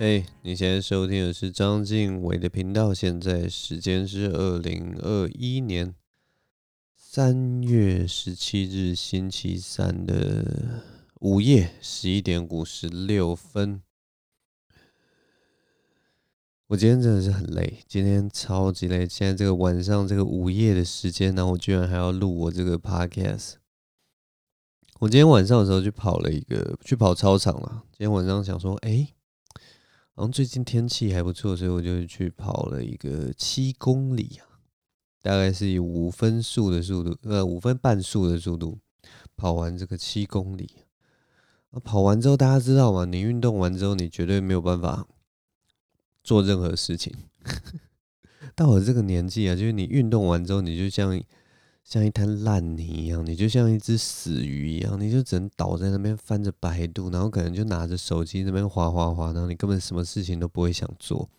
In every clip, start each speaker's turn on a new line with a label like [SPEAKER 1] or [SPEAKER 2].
[SPEAKER 1] 嘿，hey, 你现在收听的是张晋伟的频道。现在时间是二零二一年三月十七日星期三的午夜十一点五十六分。我今天真的是很累，今天超级累。现在这个晚上这个午夜的时间，然后我居然还要录我这个 podcast。我今天晚上的时候去跑了一个，去跑操场了。今天晚上想说，哎。然后最近天气还不错，所以我就去跑了一个七公里啊，大概是以五分速的速度，呃，五分半速的速度跑完这个七公里。跑完之后，大家知道吗？你运动完之后，你绝对没有办法做任何事情。到我这个年纪啊，就是你运动完之后，你就像。像一滩烂泥一样，你就像一只死鱼一样，你就只能倒在那边翻着百度，然后可能就拿着手机那边滑滑滑，然后你根本什么事情都不会想做，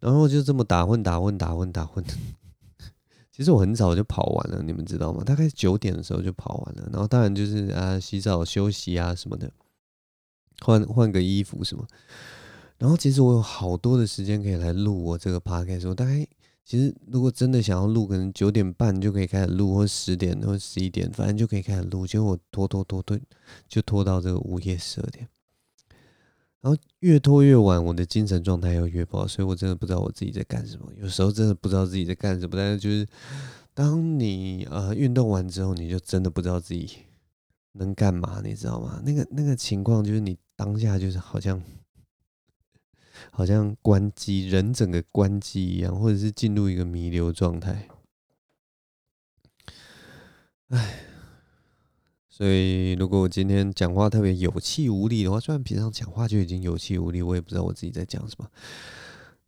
[SPEAKER 1] 然后就这么打混打混打混打混。其实我很早就跑完了，你们知道吗？大概九点的时候就跑完了，然后当然就是啊洗澡休息啊什么的，换换个衣服什么。然后其实我有好多的时间可以来录我这个 podcast，我大概。其实，如果真的想要录，可能九点半就可以开始录，或十点，或十一点，反正就可以开始录。结果我拖拖拖拖，就拖到这个午夜十二点。然后越拖越晚，我的精神状态又越不好，所以我真的不知道我自己在干什么。有时候真的不知道自己在干什么，但是就是当你呃运动完之后，你就真的不知道自己能干嘛，你知道吗？那个那个情况就是你当下就是好像。好像关机，人整个关机一样，或者是进入一个弥留状态。唉，所以如果我今天讲话特别有气无力的话，虽然平常讲话就已经有气无力，我也不知道我自己在讲什么。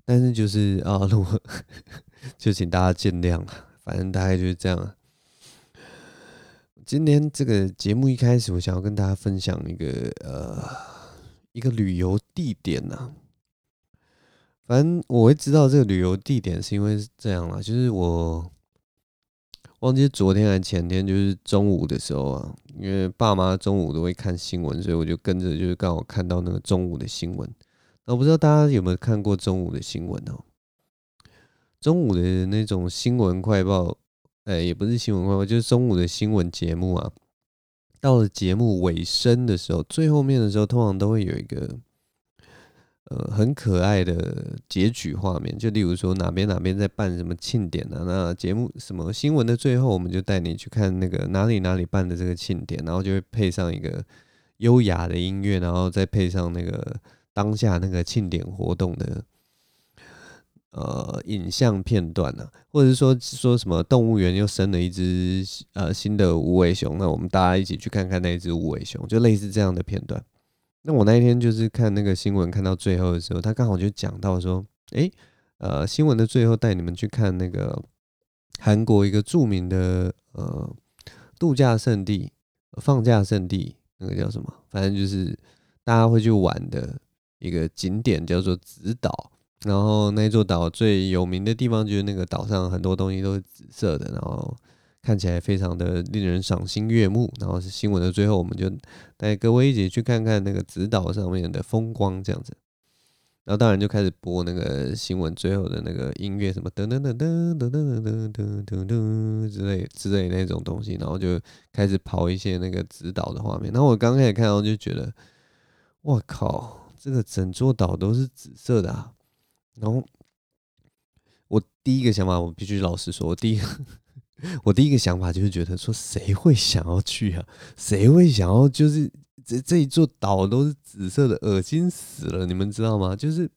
[SPEAKER 1] 但是就是啊，如果 就请大家见谅了。反正大概就是这样。今天这个节目一开始，我想要跟大家分享一个呃一个旅游地点呐。反正我会知道这个旅游地点是因为是这样啦，就是我忘记昨天还是前天，就是中午的时候啊，因为爸妈中午都会看新闻，所以我就跟着，就是刚好看到那个中午的新闻。那我不知道大家有没有看过中午的新闻哦？中午的那种新闻快报，哎，也不是新闻快报，就是中午的新闻节目啊。到了节目尾声的时候，最后面的时候，通常都会有一个。呃，很可爱的结局画面，就例如说哪边哪边在办什么庆典啊，那节目什么新闻的最后，我们就带你去看那个哪里哪里办的这个庆典，然后就会配上一个优雅的音乐，然后再配上那个当下那个庆典活动的呃影像片段啊，或者是说说什么动物园又生了一只呃新的无尾熊，那我们大家一起去看看那只无尾熊，就类似这样的片段。那我那一天就是看那个新闻，看到最后的时候，他刚好就讲到说，诶，呃，新闻的最后带你们去看那个韩国一个著名的呃度假胜地、放假胜地，那个叫什么？反正就是大家会去玩的一个景点，叫做紫岛。然后那座岛最有名的地方就是那个岛上很多东西都是紫色的，然后。看起来非常的令人赏心悦目，然后是新闻的最后，我们就带各位一起去看看那个紫岛上面的风光，这样子。然后当然就开始播那个新闻最后的那个音乐，什么噔噔噔噔噔噔噔噔噔噔之类之类那种东西，然后就开始跑一些那个紫岛的画面。然后我刚开始看到就觉得，哇靠，这个整座岛都是紫色的啊！然后我第一个想法，我必须老实说，第一。我第一个想法就是觉得说，谁会想要去啊？谁会想要就是这这一座岛都是紫色的，恶心死了！你们知道吗？就是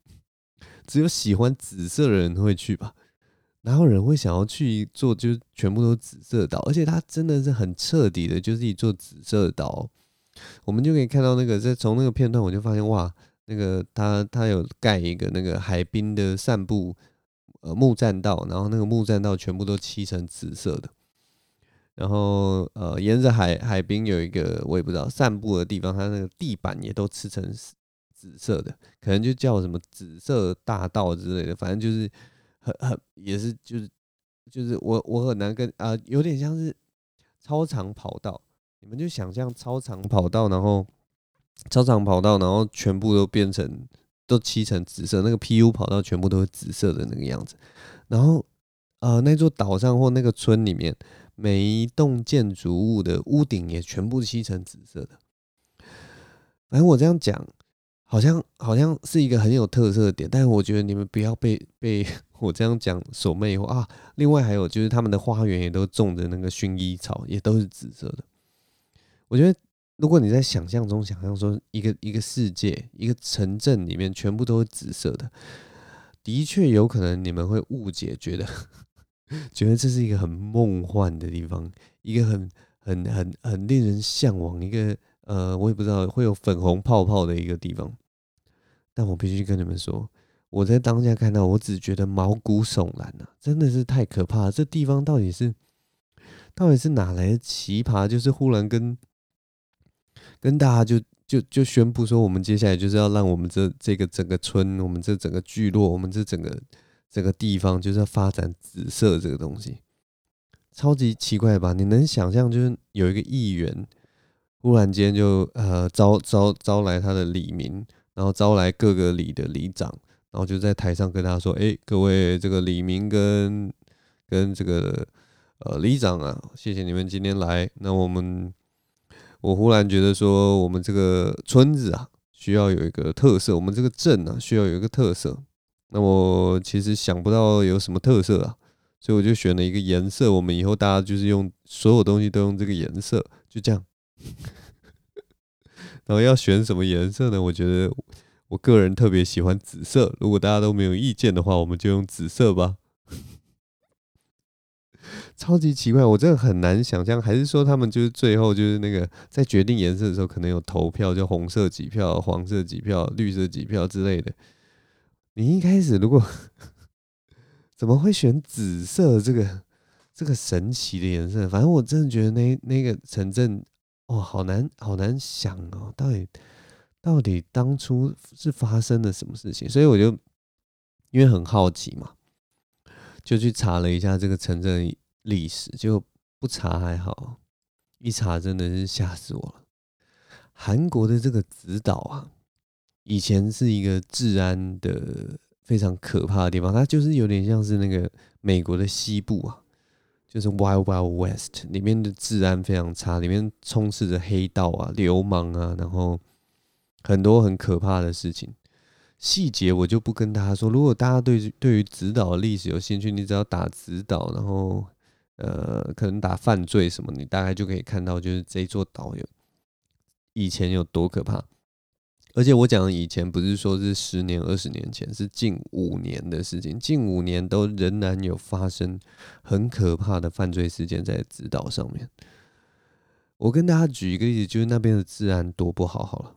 [SPEAKER 1] 只有喜欢紫色的人会去吧？哪有人会想要去一座就是全部都是紫色的岛？而且它真的是很彻底的，就是一座紫色的岛。我们就可以看到那个在从那个片段，我就发现哇，那个他他有盖一个那个海滨的散步。呃，木栈道，然后那个木栈道全部都漆成紫色的，然后呃，沿着海海滨有一个我也不知道散步的地方，它那个地板也都漆成紫色的，可能就叫什么紫色大道之类的，反正就是很很也是就是就是我我很难跟啊、有点像是操场跑道，你们就想象操场跑道，然后操场跑道，然后全部都变成都漆成紫色，那个 PU 跑道全部都是紫色的那个样子。然后，呃，那座岛上或那个村里面，每一栋建筑物的屋顶也全部漆成紫色的。反正我这样讲，好像好像是一个很有特色的点，但是我觉得你们不要被被 我这样讲所魅惑啊。另外还有就是他们的花园也都种着那个薰衣草，也都是紫色的。我觉得。如果你在想象中想象说一个一个世界一个城镇里面全部都是紫色的，的确有可能你们会误解，觉得觉得这是一个很梦幻的地方，一个很很很很令人向往，一个呃我也不知道会有粉红泡泡的一个地方。但我必须跟你们说，我在当下看到，我只觉得毛骨悚然啊，真的是太可怕了。这地方到底是到底是哪来的奇葩？就是忽然跟跟大家就就就宣布说，我们接下来就是要让我们这这个整个村，我们这整个聚落，我们这整个整个地方，就是要发展紫色这个东西，超级奇怪吧？你能想象，就是有一个议员忽然间就呃招招招来他的里民，然后招来各个里的里长，然后就在台上跟他说：“哎，各位这个里民跟跟这个呃里长啊，谢谢你们今天来，那我们。”我忽然觉得说，我们这个村子啊，需要有一个特色；我们这个镇啊，需要有一个特色。那我其实想不到有什么特色啊，所以我就选了一个颜色。我们以后大家就是用所有东西都用这个颜色，就这样。然后要选什么颜色呢？我觉得我个人特别喜欢紫色。如果大家都没有意见的话，我们就用紫色吧。超级奇怪，我真的很难想象，还是说他们就是最后就是那个在决定颜色的时候，可能有投票，就红色几票、黄色几票、绿色几票之类的。你一开始如果 怎么会选紫色这个这个神奇的颜色？反正我真的觉得那那个城镇哦，好难好难想哦，到底到底当初是发生了什么事情？所以我就因为很好奇嘛。就去查了一下这个城镇历史，就不查还好，一查真的是吓死我了。韩国的这个紫岛啊，以前是一个治安的非常可怕的地方，它就是有点像是那个美国的西部啊，就是 Wild Wild West 里面的治安非常差，里面充斥着黑道啊、流氓啊，然后很多很可怕的事情。细节我就不跟大家说。如果大家对对于紫岛的历史有兴趣，你只要打紫岛，然后呃，可能打犯罪什么，你大概就可以看到，就是这座岛有以前有多可怕。而且我讲的以前不是说是十年、二十年前，是近五年的事情。近五年都仍然有发生很可怕的犯罪事件在紫岛上面。我跟大家举一个例子，就是那边的治安多不好，好了。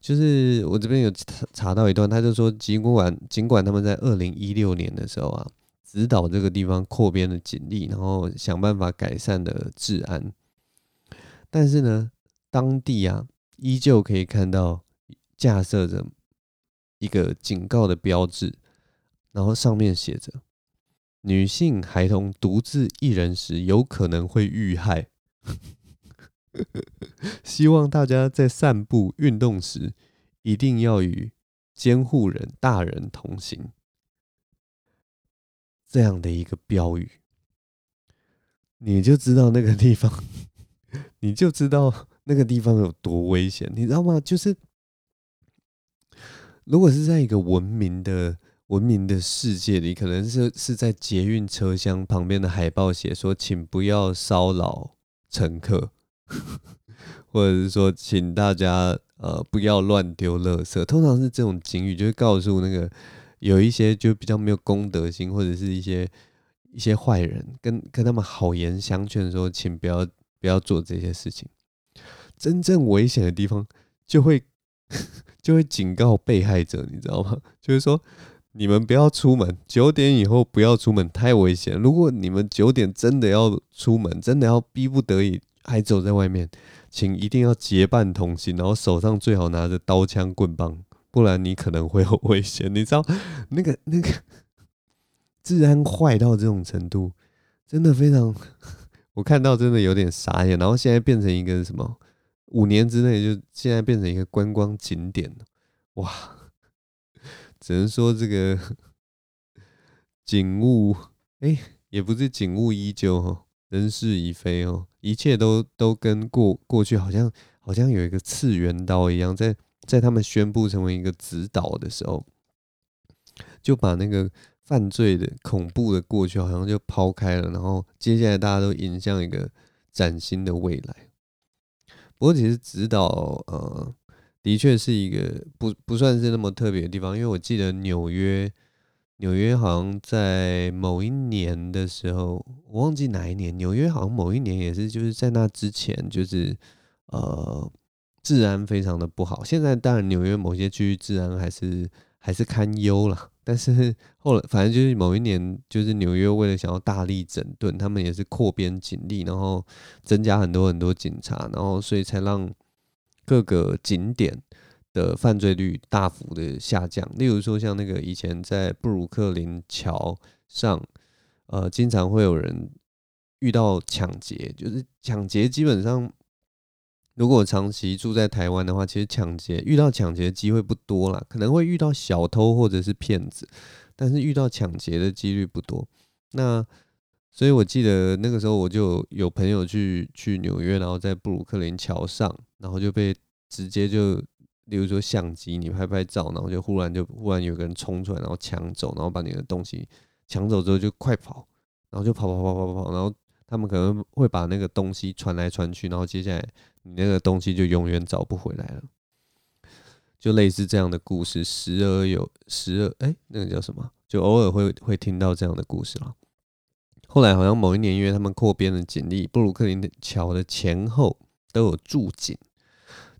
[SPEAKER 1] 就是我这边有查查到一段，他就说，尽管尽管他们在二零一六年的时候啊，指导这个地方扩编的警力，然后想办法改善的治安，但是呢，当地啊依旧可以看到架设着一个警告的标志，然后上面写着：女性孩童独自一人时有可能会遇害。希望大家在散步、运动时，一定要与监护人大人同行。这样的一个标语，你就知道那个地方，你就知道那个地方有多危险，你知道吗？就是如果是在一个文明的、文明的世界里，可能是是在捷运车厢旁边的海报写说：“请不要骚扰乘客。”或者是说，请大家呃不要乱丢垃圾。通常是这种警语，就会告诉那个有一些就比较没有公德心，或者是一些一些坏人，跟跟他们好言相劝说，请不要不要做这些事情。真正危险的地方，就会 就会警告被害者，你知道吗？就是说，你们不要出门，九点以后不要出门，太危险。如果你们九点真的要出门，真的要逼不得已。还走在外面，请一定要结伴同行，然后手上最好拿着刀枪棍棒，不然你可能会有危险。你知道那个那个治安坏到这种程度，真的非常，我看到真的有点傻眼。然后现在变成一个什么五年之内就现在变成一个观光景点，哇！只能说这个景物，哎，也不是景物依旧哦，人事已非哦，一切都都跟过过去好像好像有一个次元刀一样，在在他们宣布成为一个指导的时候，就把那个犯罪的恐怖的过去好像就抛开了，然后接下来大家都迎向一个崭新的未来。不过其实指导呃，的确是一个不不算是那么特别的地方，因为我记得纽约，纽约好像在某一年的时候，我忘记哪一年，纽约好像某一年也是就是在那之前，就是呃治安非常的不好。现在当然纽约某些区域治安还是还是堪忧了。但是后来，反正就是某一年，就是纽约为了想要大力整顿，他们也是扩编警力，然后增加很多很多警察，然后所以才让各个景点的犯罪率大幅的下降。例如说，像那个以前在布鲁克林桥上，呃，经常会有人遇到抢劫，就是抢劫基本上。如果长期住在台湾的话，其实抢劫遇到抢劫的机会不多啦，可能会遇到小偷或者是骗子，但是遇到抢劫的几率不多。那所以我记得那个时候我就有朋友去去纽约，然后在布鲁克林桥上，然后就被直接就，例如说相机你拍拍照，然后就忽然就忽然有个人冲出来，然后抢走，然后把你的东西抢走之后就快跑，然后就跑跑跑跑跑跑，然后他们可能会把那个东西传来传去，然后接下来。你那个东西就永远找不回来了，就类似这样的故事，时而有，时而哎、那个叫什么？就偶尔会会听到这样的故事了。后来好像某一年，因为他们扩编了警力，布鲁克林的桥的前后都有驻警，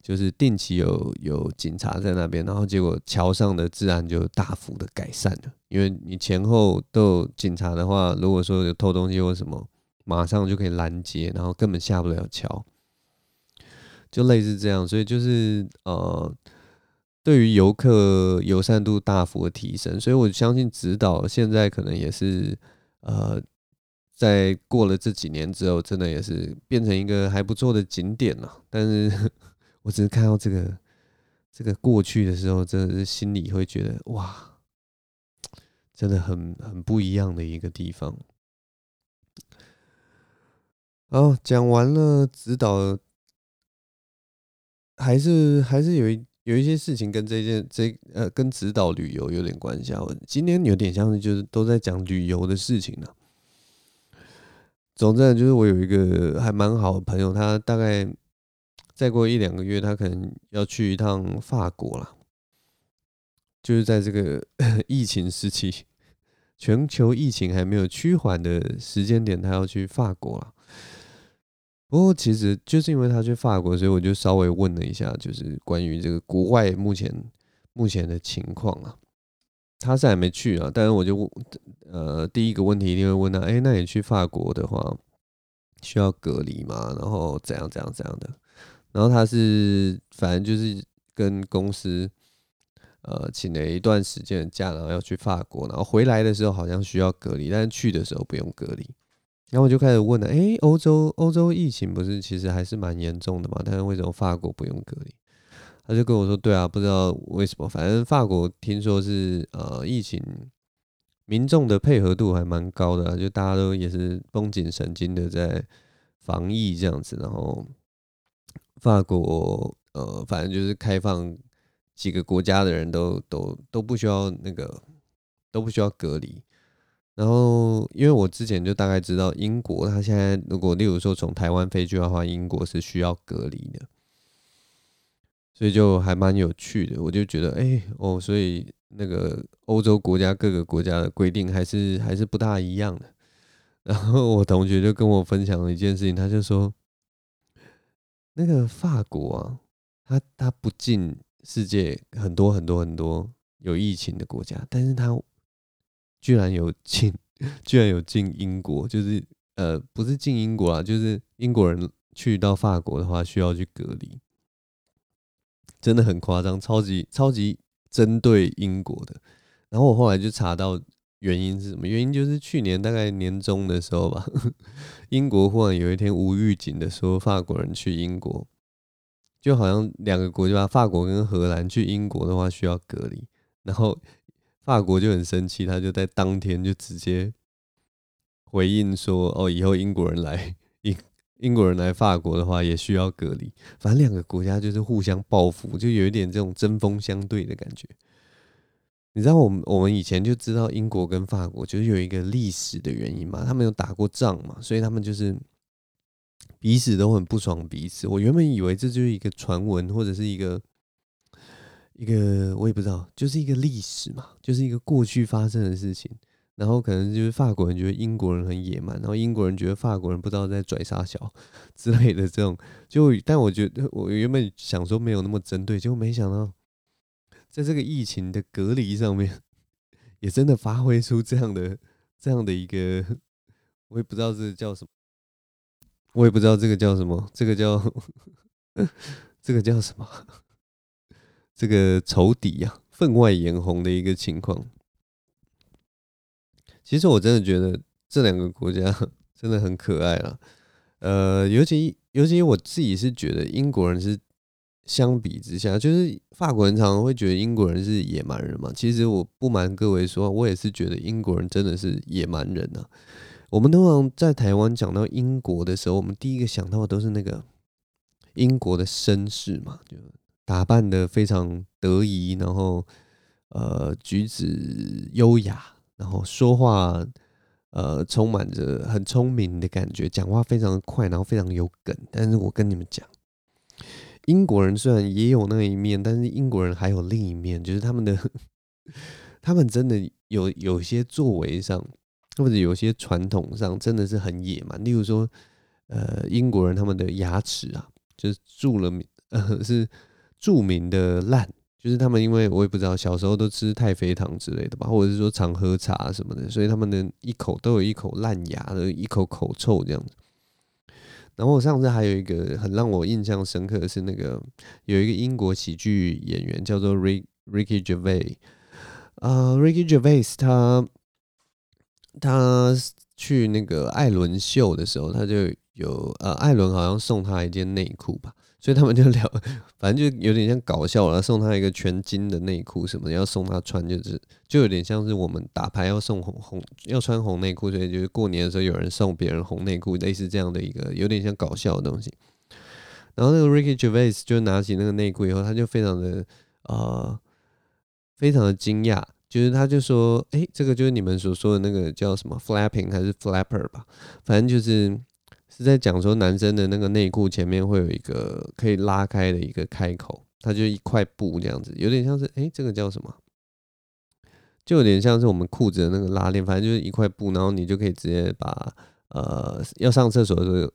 [SPEAKER 1] 就是定期有有警察在那边，然后结果桥上的治安就大幅的改善了。因为你前后都有警察的话，如果说有偷东西或什么，马上就可以拦截，然后根本下不了桥。就类似这样，所以就是呃，对于游客友善度大幅的提升，所以我相信直岛现在可能也是呃，在过了这几年之后，真的也是变成一个还不错的景点了。但是 我只是看到这个这个过去的时候，真的是心里会觉得哇，真的很很不一样的一个地方。好，讲完了指导。还是还是有一有一些事情跟这件这呃跟指导旅游有点关系啊。我今天有点像是就是都在讲旅游的事情呢。总之呢就是我有一个还蛮好的朋友，他大概再过一两个月，他可能要去一趟法国了。就是在这个 疫情时期，全球疫情还没有趋缓的时间点，他要去法国了。不过其实就是因为他去法国，所以我就稍微问了一下，就是关于这个国外目前目前的情况啊。他是还没去啊，但是我就问，呃，第一个问题一定会问他，哎，那你去法国的话需要隔离吗？然后怎样怎样怎样的？然后他是反正就是跟公司呃请了一段时间的假，然后要去法国，然后回来的时候好像需要隔离，但是去的时候不用隔离。然后我就开始问了，诶，欧洲欧洲疫情不是其实还是蛮严重的嘛？但是为什么法国不用隔离？他就跟我说，对啊，不知道为什么，反正法国听说是呃疫情民众的配合度还蛮高的，就大家都也是绷紧神经的在防疫这样子。然后法国呃反正就是开放几个国家的人都都都不需要那个都不需要隔离。然后，因为我之前就大概知道英国，他现在如果例如说从台湾飞去的话，英国是需要隔离的，所以就还蛮有趣的。我就觉得，哎哦，所以那个欧洲国家各个国家的规定还是还是不大一样的。然后我同学就跟我分享了一件事情，他就说，那个法国啊，他他不进世界很多很多很多有疫情的国家，但是他。居然有进，居然有进英国，就是呃，不是进英国啊，就是英国人去到法国的话需要去隔离，真的很夸张，超级超级针对英国的。然后我后来就查到原因是什么，原因就是去年大概年中的时候吧，英国忽然有一天无预警的说法国人去英国就好像两个国家，法国跟荷兰去英国的话需要隔离，然后法国就很生气，他就在当天就直接回应说：“哦，以后英国人来 英英国人来法国的话也需要隔离。”反正两个国家就是互相报复，就有一点这种针锋相对的感觉。你知道我们我们以前就知道英国跟法国就是有一个历史的原因嘛，他们有打过仗嘛，所以他们就是。彼此都很不爽彼此。我原本以为这就是一个传闻，或者是一个一个我也不知道，就是一个历史嘛，就是一个过去发生的事情。然后可能就是法国人觉得英国人很野蛮，然后英国人觉得法国人不知道在拽啥小之类的这种。就但我觉得我原本想说没有那么针对，结果没想到在这个疫情的隔离上面，也真的发挥出这样的这样的一个，我也不知道这叫什么。我也不知道这个叫什么，这个叫 这个叫什么？这个仇敌呀，分外眼红的一个情况。其实我真的觉得这两个国家 真的很可爱啊。呃，尤其尤其我自己是觉得英国人是相比之下，就是法国人常常会觉得英国人是野蛮人嘛。其实我不瞒各位说，我也是觉得英国人真的是野蛮人啊。我们通常在台湾讲到英国的时候，我们第一个想到的都是那个英国的绅士嘛，就打扮得非常得宜，然后呃举止优雅，然后说话呃充满着很聪明的感觉，讲话非常的快，然后非常有梗。但是我跟你们讲，英国人虽然也有那一面，但是英国人还有另一面，就是他们的 他们真的有有些作为上。或者有些传统上真的是很野蛮，例如说，呃，英国人他们的牙齿啊，就是着了，是著名的烂，就是他们因为我也不知道小时候都吃太妃糖之类的吧，或者是说常喝茶什么的，所以他们的一口都有一口烂牙的，一口口臭这样子。然后我上次还有一个很让我印象深刻的是那个有一个英国喜剧演员叫做 Rick Ricky Gervais，啊，Ricky Gervais 他。他去那个艾伦秀的时候，他就有呃，艾伦好像送他一件内裤吧，所以他们就聊，反正就有点像搞笑了，送他一个全金的内裤什么的，要送他穿，就是就有点像是我们打牌要送红红要穿红内裤，所以就是过年的时候有人送别人红内裤，类似这样的一个有点像搞笑的东西。然后那个 Ricky Gervais 就拿起那个内裤以后，他就非常的呃，非常的惊讶。就是他就说，哎、这个就是你们所说的那个叫什么 flapping 还是 flapper 吧？反正就是是在讲说男生的那个内裤前面会有一个可以拉开的一个开口，它就一块布这样子，有点像是，哎、这个叫什么？就有点像是我们裤子的那个拉链，反正就是一块布，然后你就可以直接把呃要上厕所的时候，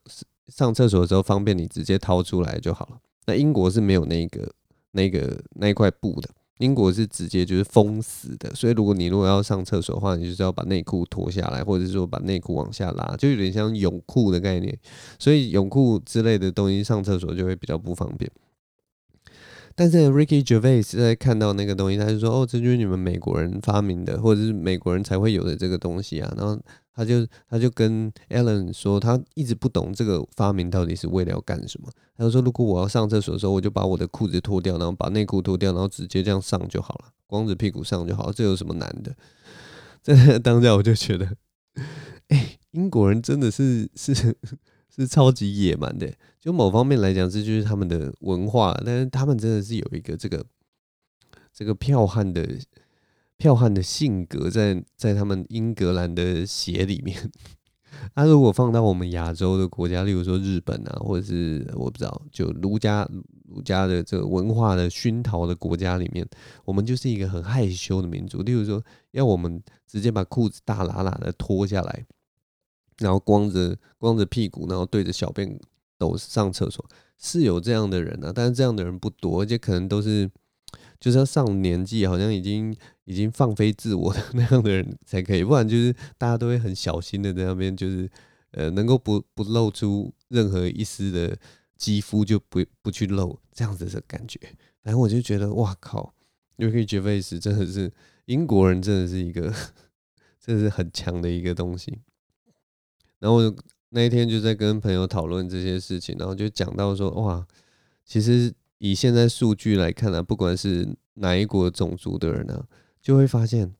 [SPEAKER 1] 上厕所的时候方便你直接掏出来就好了。那英国是没有那个那个那一块布的。英国是直接就是封死的，所以如果你如果要上厕所的话，你就是要把内裤脱下来，或者是说把内裤往下拉，就有点像泳裤的概念。所以泳裤之类的东西上厕所就会比较不方便。但是 Ricky Gervais 在看到那个东西，他就说：“哦，这就是你们美国人发明的，或者是美国人才会有的这个东西啊。”然后他就他就跟 Allen 说，他一直不懂这个发明到底是为了要干什么。他就说：“如果我要上厕所的时候，我就把我的裤子脱掉，然后把内裤脱掉，然后直接这样上就好了，光着屁股上就好，这有什么难的？”在 当下我就觉得，哎、英国人真的是是。是超级野蛮的，就某方面来讲，这就是他们的文化。但是他们真的是有一个这个这个剽悍的剽悍的性格在在他们英格兰的血里面。他如果放到我们亚洲的国家，例如说日本啊，或者是我不知道，就儒家儒家的这个文化的熏陶的国家里面，我们就是一个很害羞的民族。例如说，要我们直接把裤子大喇喇的脱下来。然后光着光着屁股，然后对着小便斗上厕所，是有这样的人啊，但是这样的人不多，而且可能都是就是要上年纪，好像已经已经放飞自我的那样的人才可以，不然就是大家都会很小心的在那边，就是呃能够不不露出任何一丝的肌肤就不不去露这样子的感觉。然后我就觉得哇靠，Ricky Gervais 真的是英国人，真的是一个 真的是很强的一个东西。然后那一天就在跟朋友讨论这些事情，然后就讲到说，哇，其实以现在数据来看呢、啊，不管是哪一国种族的人呢、啊，就会发现，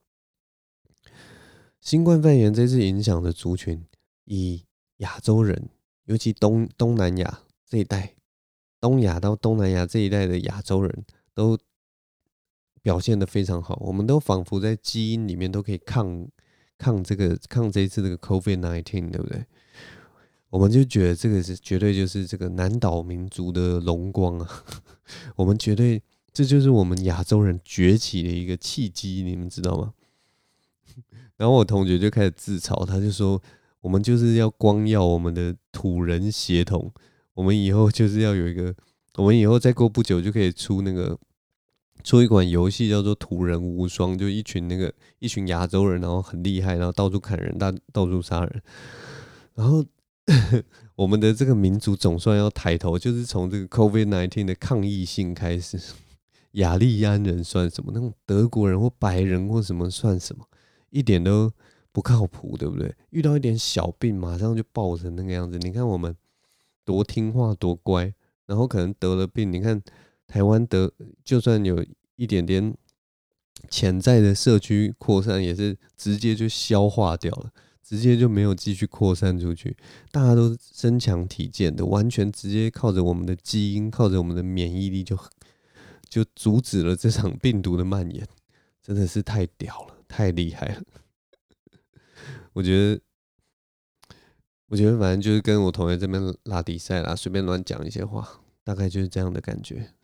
[SPEAKER 1] 新冠肺炎这次影响的族群，以亚洲人，尤其东东南亚这一带，东亚到东南亚这一带的亚洲人都表现的非常好，我们都仿佛在基因里面都可以抗抗这个抗这一次这个 COVID nineteen，对不对？我们就觉得这个是绝对就是这个南岛民族的荣光啊！我们绝对这就是我们亚洲人崛起的一个契机，你们知道吗？然后我同学就开始自嘲，他就说：“我们就是要光耀我们的土人血统，我们以后就是要有一个，我们以后再过不久就可以出那个出一款游戏，叫做《土人无双》，就一群那个一群亚洲人，然后很厉害，然后到处砍人，到到处杀人，然后。” 我们的这个民族总算要抬头，就是从这个 COVID-19 的抗议性开始。雅利安人算什么？那种德国人或白人或什么算什么？一点都不靠谱，对不对？遇到一点小病，马上就爆成那个样子。你看我们多听话多乖，然后可能得了病，你看台湾得，就算有一点点潜在的社区扩散，也是直接就消化掉了。直接就没有继续扩散出去，大家都身强体健的，完全直接靠着我们的基因，靠着我们的免疫力就，就阻止了这场病毒的蔓延，真的是太屌了，太厉害了。我觉得，我觉得反正就是跟我同学这边拉比赛啦，随便乱讲一些话，大概就是这样的感觉。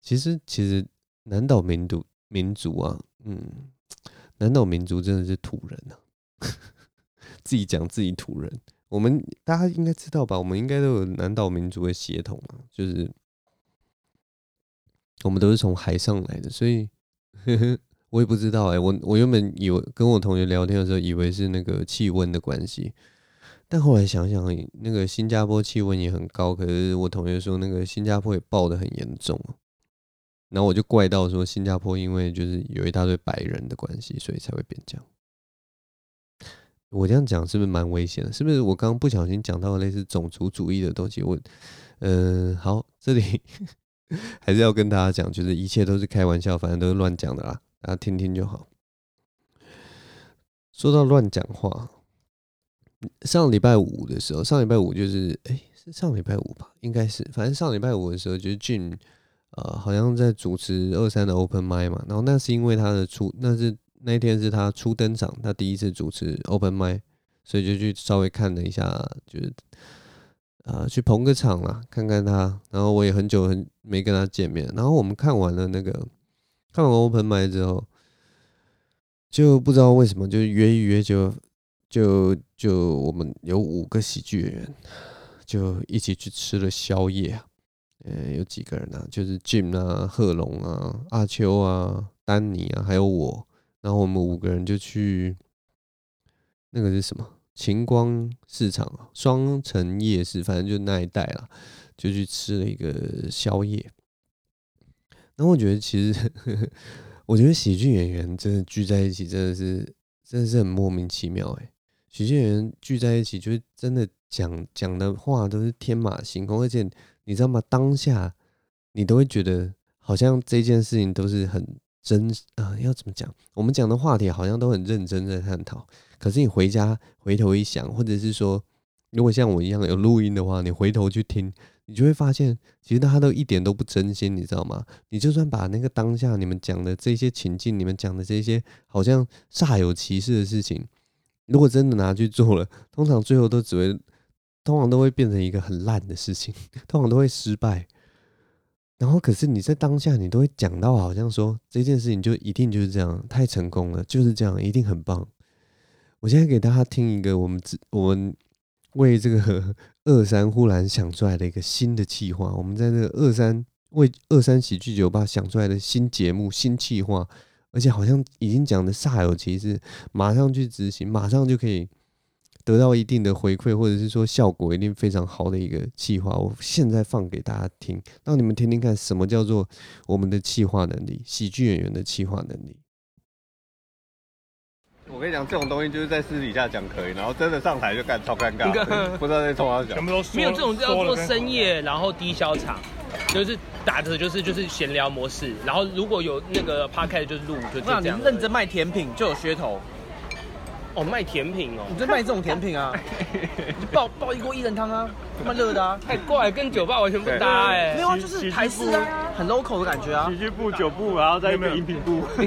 [SPEAKER 1] 其实，其实南岛民族民族啊，嗯。南岛民族真的是土人啊！自己讲自己土人，我们大家应该知道吧？我们应该都有南岛民族的血统啊，就是我们都是从海上来的，所以呵呵 我也不知道哎、我我原本以为跟我同学聊天的时候，以为是那个气温的关系，但后来想想，那个新加坡气温也很高，可是我同学说那个新加坡也爆得很严重。然后我就怪到说，新加坡因为就是有一大堆白人的关系，所以才会变这样。我这样讲是不是蛮危险的？是不是我刚刚不小心讲到了类似种族主义的东西？我，嗯、好，这里 还是要跟大家讲，就是一切都是开玩笑，反正都是乱讲的啦，大家听听就好。说到乱讲话，上礼拜五的时候，上礼拜五就是，哎，是上礼拜五吧？应该是，反正上礼拜五的时候就是俊。呃，好像在主持二三的 Open Mic 嘛，然后那是因为他的初，那是那天是他初登场，他第一次主持 Open Mic，所以就去稍微看了一下，就是呃去捧个场啦，看看他。然后我也很久很没跟他见面，然后我们看完了那个看完 Open Mic 之后，就不知道为什么就约一约就，就就我们有五个喜剧演员，就一起去吃了宵夜啊。呃，有几个人啊？就是 Jim 啊、贺龙啊、阿秋啊、丹尼啊，还有我。然后我们五个人就去那个是什么？晴光市场啊，双城夜市，反正就那一带啦，就去吃了一个宵夜。那我觉得，其实 我觉得喜剧演员真的聚在一起，真的是真的是很莫名其妙哎。喜剧演员聚在一起，就是真的讲讲的话都是天马行空，而且。你知道吗？当下你都会觉得好像这件事情都是很真啊、呃，要怎么讲？我们讲的话题好像都很认真在探讨。可是你回家回头一想，或者是说，如果像我一样有录音的话，你回头去听，你就会发现，其实大家都一点都不真心，你知道吗？你就算把那个当下你们讲的这些情境，你们讲的这些好像煞有其事的事情，如果真的拿去做了，通常最后都只会。通常都会变成一个很烂的事情，通常都会失败。然后，可是你在当下，你都会讲到，好像说这件事情就一定就是这样，太成功了，就是这样，一定很棒。我现在给大家听一个我们我们为这个 二三忽然想出来的一个新的企划，我们在这个二三为二三喜剧酒吧想出来的新节目、新企划，而且好像已经讲的煞有其事，马上去执行，马上就可以。得到一定的回馈，或者是说效果一定非常好的一个企划，我现在放给大家听，让你们听听看什么叫做我们的企划能力，喜剧演员的企划能力。我跟你讲，这种东西就是在私底下讲可以，然后真的上台就干超尴尬，不知道在冲啥讲。
[SPEAKER 2] 没有这种叫做深夜，然后低消场，就是打的就是就是闲聊模式，然后如果有那个 podcast 就是录，就这样。你
[SPEAKER 3] 认真卖甜品就有噱头。
[SPEAKER 2] 哦，卖甜品哦，
[SPEAKER 3] 你在卖这种甜品啊？你 爆爆一锅薏仁汤啊，这么热的啊，
[SPEAKER 2] 太怪，跟酒吧完全不搭哎。
[SPEAKER 3] 没有啊，就是台式啊，很 local 的感觉啊。
[SPEAKER 4] 喜剧部、酒部，然后再一个饮品部。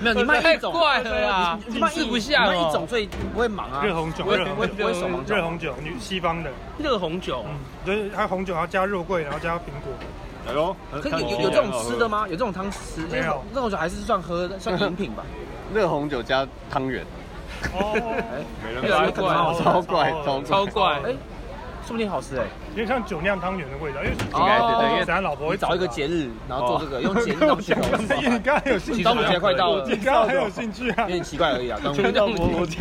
[SPEAKER 3] 没有，你卖一种，
[SPEAKER 2] 太怪了呀，你卖
[SPEAKER 3] 不下。卖一种，所以不会忙啊。
[SPEAKER 4] 热红酒，热红酒，热红酒，女西方的。
[SPEAKER 2] 热红酒，
[SPEAKER 4] 嗯，就是它红酒，然后加肉桂，然后加苹果。
[SPEAKER 3] 哎呦，可有有这种吃的吗？有这种汤吃？没有，热红酒还是算喝的，算饮品吧。
[SPEAKER 1] 热 红酒加汤圆，
[SPEAKER 2] 哦，
[SPEAKER 1] 哎，超怪，超怪，超
[SPEAKER 2] 超怪，哎，
[SPEAKER 3] 说不定好吃哎，
[SPEAKER 4] 有点像酒酿汤圆的味道，因为
[SPEAKER 1] 应该是对，因为
[SPEAKER 4] 咱老婆会
[SPEAKER 3] 找一个节日，然后做这个，用节日当噱头。
[SPEAKER 4] 因为 你刚刚有兴趣，
[SPEAKER 3] 端午节快到了，
[SPEAKER 4] 你刚刚很有兴趣啊，
[SPEAKER 3] 有点奇怪而已啊。端午节，
[SPEAKER 4] 端午节，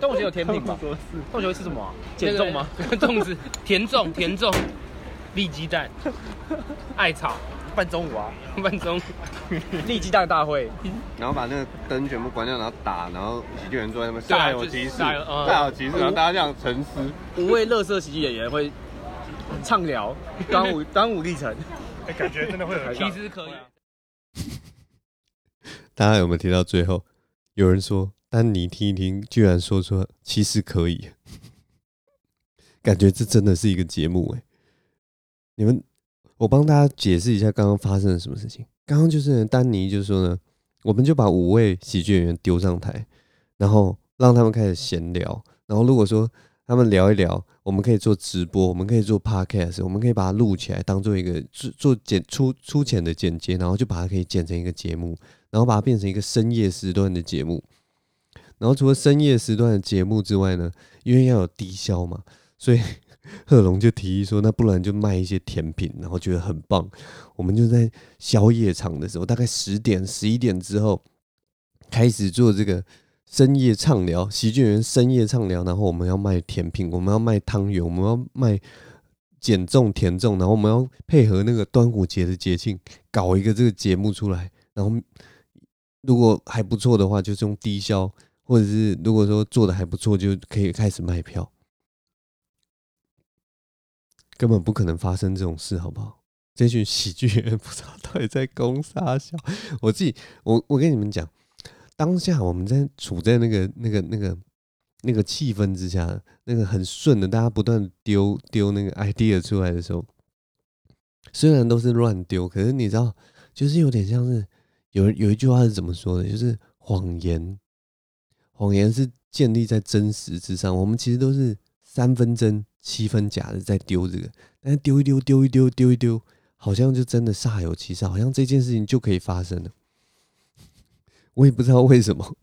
[SPEAKER 4] 端
[SPEAKER 3] 午节有甜品吗？端午节会吃什么？减重吗？
[SPEAKER 2] 粽子，甜粽，甜粽，立鸡蛋，艾草。
[SPEAKER 3] 半中午啊，
[SPEAKER 2] 半中午，
[SPEAKER 3] 立鸡蛋大会，
[SPEAKER 1] 然后把那个灯全部关掉，然后打，然后喜剧人坐在那边，煞有其事，煞有其事，然后大家这样沉思。
[SPEAKER 3] 五位乐色喜剧演员会畅聊。端午 端午历程，
[SPEAKER 4] 哎，感觉真的会有，
[SPEAKER 2] 其实可以。
[SPEAKER 1] 大家有没有听到最后？有人说，丹尼听一听，居然说出其实可以，感觉这真的是一个节目哎，你们。我帮大家解释一下刚刚发生了什么事情。刚刚就是丹尼就说呢，我们就把五位喜剧演员丢上台，然后让他们开始闲聊。然后如果说他们聊一聊，我们可以做直播，我们可以做 podcast，我们可以把它录起来，当做一个做做剪粗粗浅的剪接，然后就把它可以剪成一个节目，然后把它变成一个深夜时段的节目。然后除了深夜时段的节目之外呢，因为要有低消嘛，所以。贺龙就提议说：“那不然就卖一些甜品，然后觉得很棒。我们就在宵夜场的时候，大概十点、十一点之后开始做这个深夜畅聊，喜剧人深夜畅聊。然后我们要卖甜品，我们要卖汤圆，我们要卖减重甜粽，然后我们要配合那个端午节的节庆，搞一个这个节目出来。然后如果还不错的话，就是用低消，或者是如果说做的还不错，就可以开始卖票。”根本不可能发生这种事，好不好？这群喜剧演员不知道到底在攻杀笑。我自己，我我跟你们讲，当下我们在处在那个那个那个那个气氛之下，那个很顺的，大家不断丢丢那个 idea 出来的时候，虽然都是乱丢，可是你知道，就是有点像是有有一句话是怎么说的？就是谎言，谎言是建立在真实之上。我们其实都是三分真。七分假的在丢这个，但是丢一丢，丢一丢，丢一丢，好像就真的煞有其事，好像这件事情就可以发生了。我也不知道为什么。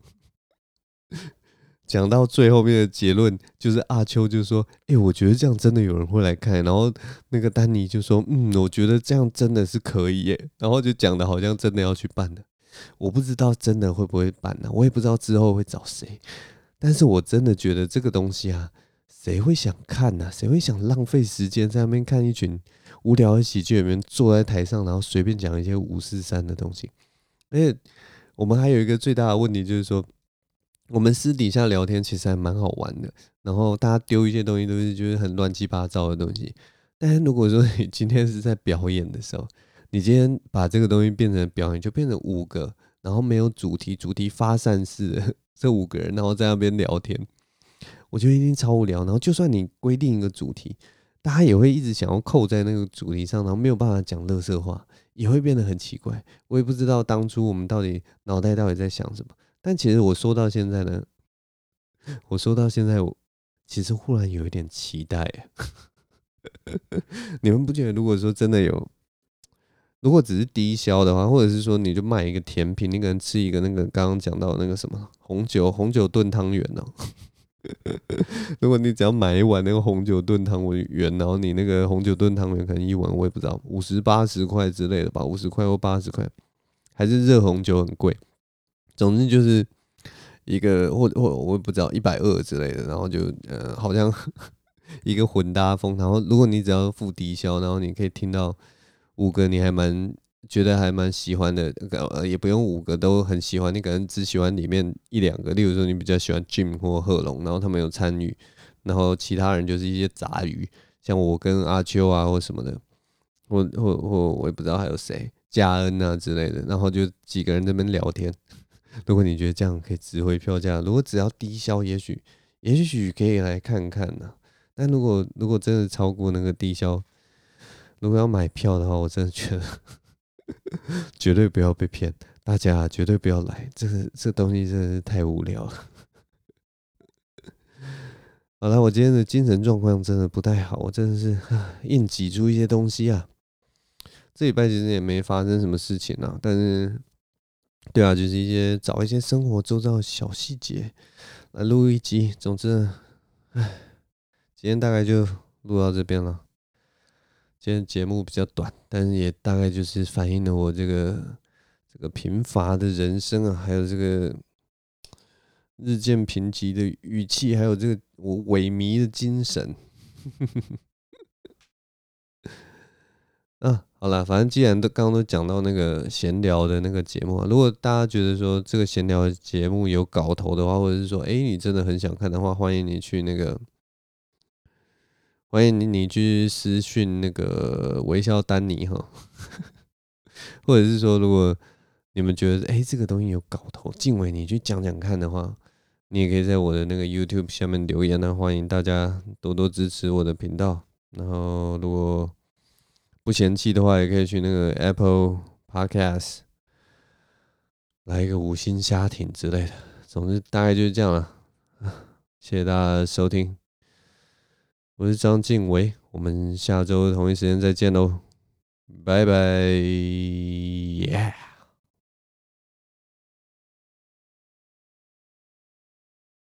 [SPEAKER 1] 讲到最后面的结论，就是阿秋就说：“哎、我觉得这样真的有人会来看。”然后那个丹尼就说：“嗯，我觉得这样真的是可以耶。”然后就讲的好像真的要去办的。我不知道真的会不会办呢？我也不知道之后会找谁。但是我真的觉得这个东西啊。谁会想看呢、啊？谁会想浪费时间在那边看一群无聊的喜剧演员坐在台上，然后随便讲一些五四三的东西？而且我们还有一个最大的问题，就是说我们私底下聊天其实还蛮好玩的，然后大家丢一些东西都是就是很乱七八糟的东西。但是如果说你今天是在表演的时候，你今天把这个东西变成表演，就变成五个，然后没有主题，主题发散式的这五个人，然后在那边聊天。我觉得一定超无聊，然后就算你规定一个主题，大家也会一直想要扣在那个主题上，然后没有办法讲乐色话，也会变得很奇怪。我也不知道当初我们到底脑袋到底在想什么。但其实我说到现在呢，我说到现在，我其实忽然有一点期待。你们不觉得，如果说真的有，如果只是低消的话，或者是说你就卖一个甜品，你可能吃一个那个刚刚讲到那个什么红酒红酒炖汤圆呢？如果你只要买一碗那个红酒炖汤圆，然后你那个红酒炖汤圆可能一碗我也不知道五十八十块之类的吧，五十块或八十块，还是热红酒很贵。总之就是一个或或我也不知道一百二之类的，然后就呃好像 一个混搭风。然后如果你只要付低消，然后你可以听到五个你还蛮觉得还蛮喜欢的，呃，也不用五个都很喜欢，你可能只喜欢里面一两个。例如说，你比较喜欢 Jim 或贺龙，然后他们有参与，然后其他人就是一些杂鱼，像我跟阿秋啊或什么的，或或或我也不知道还有谁，嘉恩啊之类的，然后就几个人在那边聊天。如果你觉得这样可以值回票价，如果只要低消，也许也许可以来看看呢。但如果如果真的超过那个低消，如果要买票的话，我真的觉得 绝对不要被骗，大家绝对不要来，这个这东西真的是太无聊了。好了，我今天的精神状况真的不太好，我真的是 硬挤出一些东西啊。这礼拜其实也没发生什么事情啊，但是。对啊，就是一些找一些生活周遭的小细节来录一集。总之，唉，今天大概就录到这边了。今天节目比较短，但是也大概就是反映了我这个这个贫乏的人生啊，还有这个日渐贫瘠的语气，还有这个我萎靡的精神。啊。好了，反正既然都刚刚都讲到那个闲聊的那个节目，啊如果大家觉得说这个闲聊节目有搞头的话，或者是说，哎，你真的很想看的话，欢迎你去那个，欢迎你你去私讯那个微笑丹尼哈，或者是说，如果你们觉得哎这个东西有搞头，静伟你去讲讲看的话，你也可以在我的那个 YouTube 下面留言呢，欢迎大家多多支持我的频道，然后如果。不嫌弃的话，也可以去那个 Apple Podcast 来一个五星瞎挺之类的。总之，大概就是这样了。谢谢大家的收听，我是张静伟，我们下周同一时间再见喽，拜拜。